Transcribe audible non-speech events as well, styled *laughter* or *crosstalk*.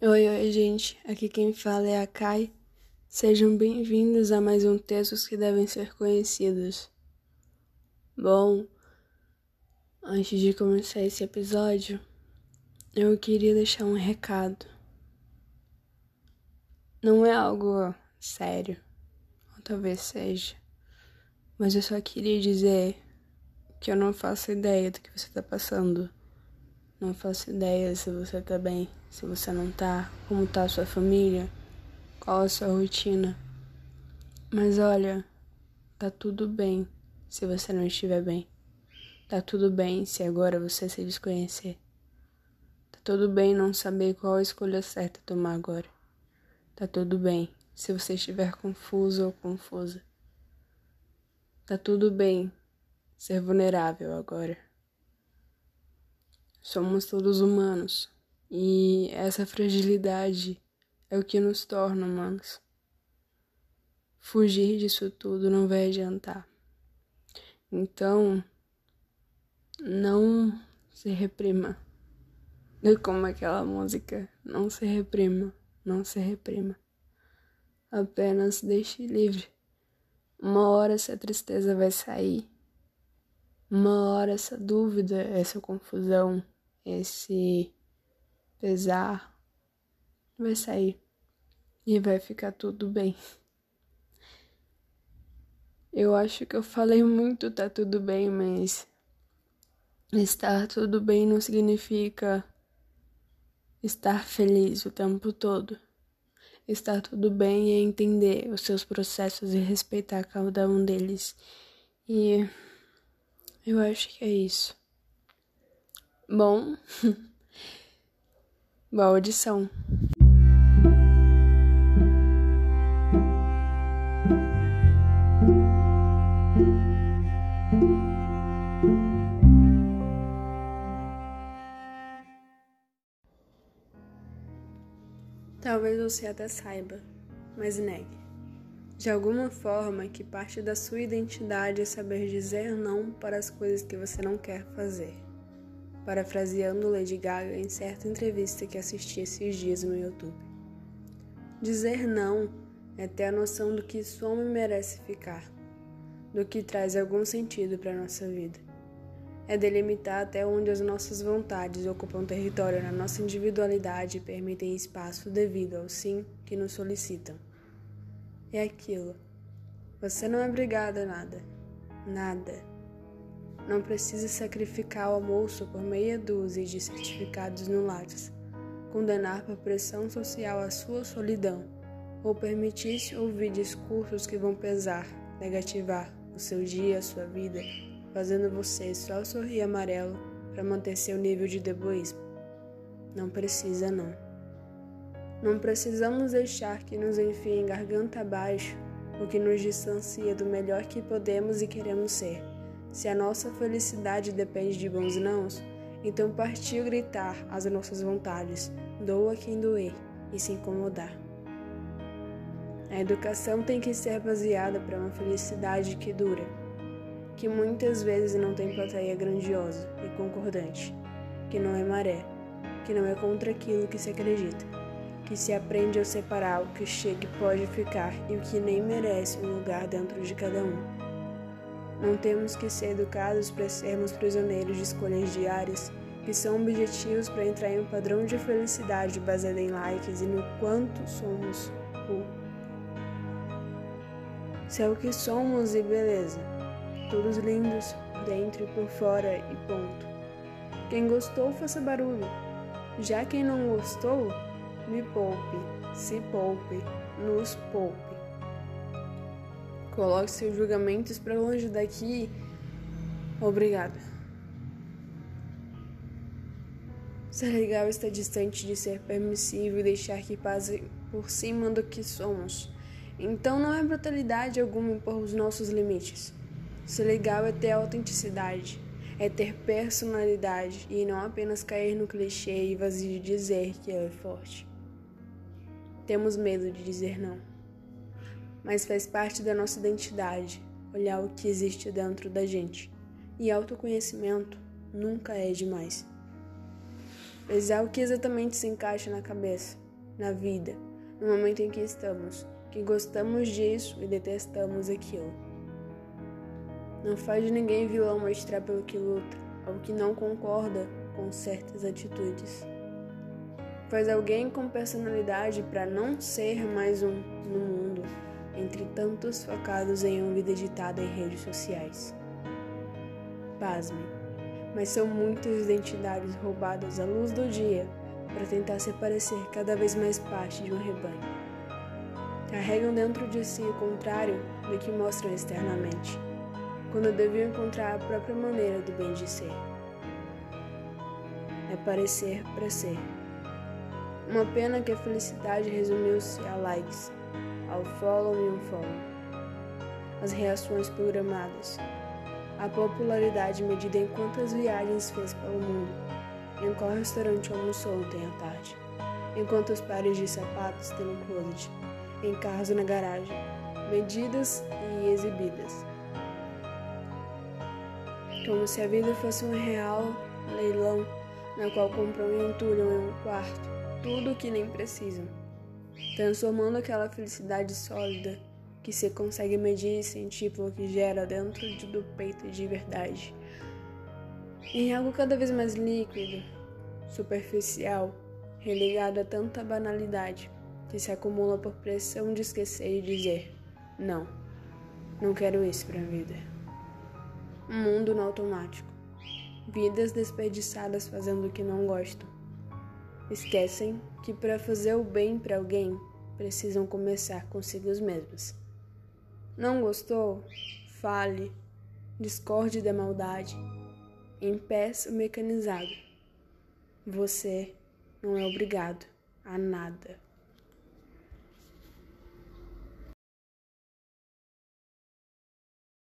Oi, oi, gente. Aqui quem fala é a Kai. Sejam bem-vindos a mais um Textos que devem ser conhecidos. Bom, antes de começar esse episódio, eu queria deixar um recado. Não é algo sério, ou talvez seja, mas eu só queria dizer que eu não faço ideia do que você está passando. Não faço ideia se você tá bem, se você não tá, como tá a sua família, qual a sua rotina. Mas olha, tá tudo bem se você não estiver bem. Tá tudo bem se agora você se desconhecer. Tá tudo bem não saber qual a escolha certa tomar agora. Tá tudo bem se você estiver confuso ou confusa. Tá tudo bem ser vulnerável agora. Somos todos humanos e essa fragilidade é o que nos torna humanos. Fugir disso tudo não vai adiantar. Então, não se reprima. É como aquela música, não se reprima, não se reprima. Apenas deixe livre. Uma hora essa tristeza vai sair. Uma hora essa dúvida, essa confusão esse pesar vai sair e vai ficar tudo bem. Eu acho que eu falei muito tá tudo bem, mas estar tudo bem não significa estar feliz o tempo todo. Estar tudo bem é entender os seus processos e respeitar cada um deles. E eu acho que é isso. Bom, *laughs* boa audição. Talvez você até saiba, mas negue. De alguma forma, que parte da sua identidade é saber dizer não para as coisas que você não quer fazer parafraseando Lady Gaga em certa entrevista que assisti esses dias no YouTube. Dizer não é ter a noção do que somos e merece ficar, do que traz algum sentido para a nossa vida. É delimitar até onde as nossas vontades ocupam território na nossa individualidade e permitem espaço devido ao sim que nos solicitam. É aquilo. Você não é obrigado a nada. Nada não precisa sacrificar o almoço por meia dúzia de certificados no Lattes, condenar por pressão social a sua solidão, ou permitir-se ouvir discursos que vão pesar, negativar o seu dia, a sua vida, fazendo você só sorrir amarelo para manter seu nível de deboísmo. Não precisa, não. Não precisamos deixar que nos enfiem garganta abaixo o que nos distancia do melhor que podemos e queremos ser. Se a nossa felicidade depende de bons nãos, então partiu gritar as nossas vontades, doa quem doer e se incomodar. A educação tem que ser baseada para uma felicidade que dura, que muitas vezes não tem plateia grandiosa e concordante, que não é maré, que não é contra aquilo que se acredita, que se aprende a separar o que chega e pode ficar e o que nem merece um lugar dentro de cada um. Não temos que ser educados para sermos prisioneiros de escolhas diárias, que são objetivos para entrar em um padrão de felicidade baseado em likes e no quanto somos cool. Se é o que somos e beleza, todos lindos, por dentro e por fora e ponto. Quem gostou, faça barulho. Já quem não gostou, me poupe, se poupe, nos poupe. Coloque seus julgamentos para longe daqui. Obrigada. Ser legal está distante de ser permissível e deixar que passe por cima do que somos. Então não é brutalidade alguma impor os nossos limites. Ser legal é ter autenticidade, é ter personalidade e não apenas cair no clichê e vazio de dizer que ela é forte. Temos medo de dizer não mas faz parte da nossa identidade olhar o que existe dentro da gente. E autoconhecimento nunca é demais. Mas é o que exatamente se encaixa na cabeça, na vida, no momento em que estamos, que gostamos disso e detestamos aquilo. Não faz de ninguém vilão mostrar pelo que luta ou que não concorda com certas atitudes. Faz alguém com personalidade para não ser mais um no mundo, entre tantos focados em uma vida ditada em redes sociais. Pasme, mas são muitas identidades roubadas à luz do dia para tentar se parecer cada vez mais parte de um rebanho. Carregam dentro de si o contrário do que mostram externamente, quando deviam encontrar a própria maneira do bem de ser. É parecer para ser. Uma pena que a felicidade resumiu-se a likes, ao follow e unfollow, as reações programadas, a popularidade medida em quantas viagens fez pelo mundo, em qual restaurante almoçou ontem à tarde, em quantos pares de sapatos tem no closet, em carros na garagem, medidas e exibidas. Como se a vida fosse um real leilão na qual compram e entulham em um quarto tudo o que nem precisam, transformando aquela felicidade sólida que se consegue medir e sentir pelo que gera dentro do peito de verdade em algo cada vez mais líquido, superficial, relegado a tanta banalidade que se acumula por pressão de esquecer e dizer: não, não quero isso para a vida. Um mundo no automático, vidas desperdiçadas fazendo o que não gostam. Esquecem que para fazer o bem para alguém precisam começar consigo mesmos. Não gostou? Fale, discorde da maldade, impeça o mecanizado. Você não é obrigado a nada.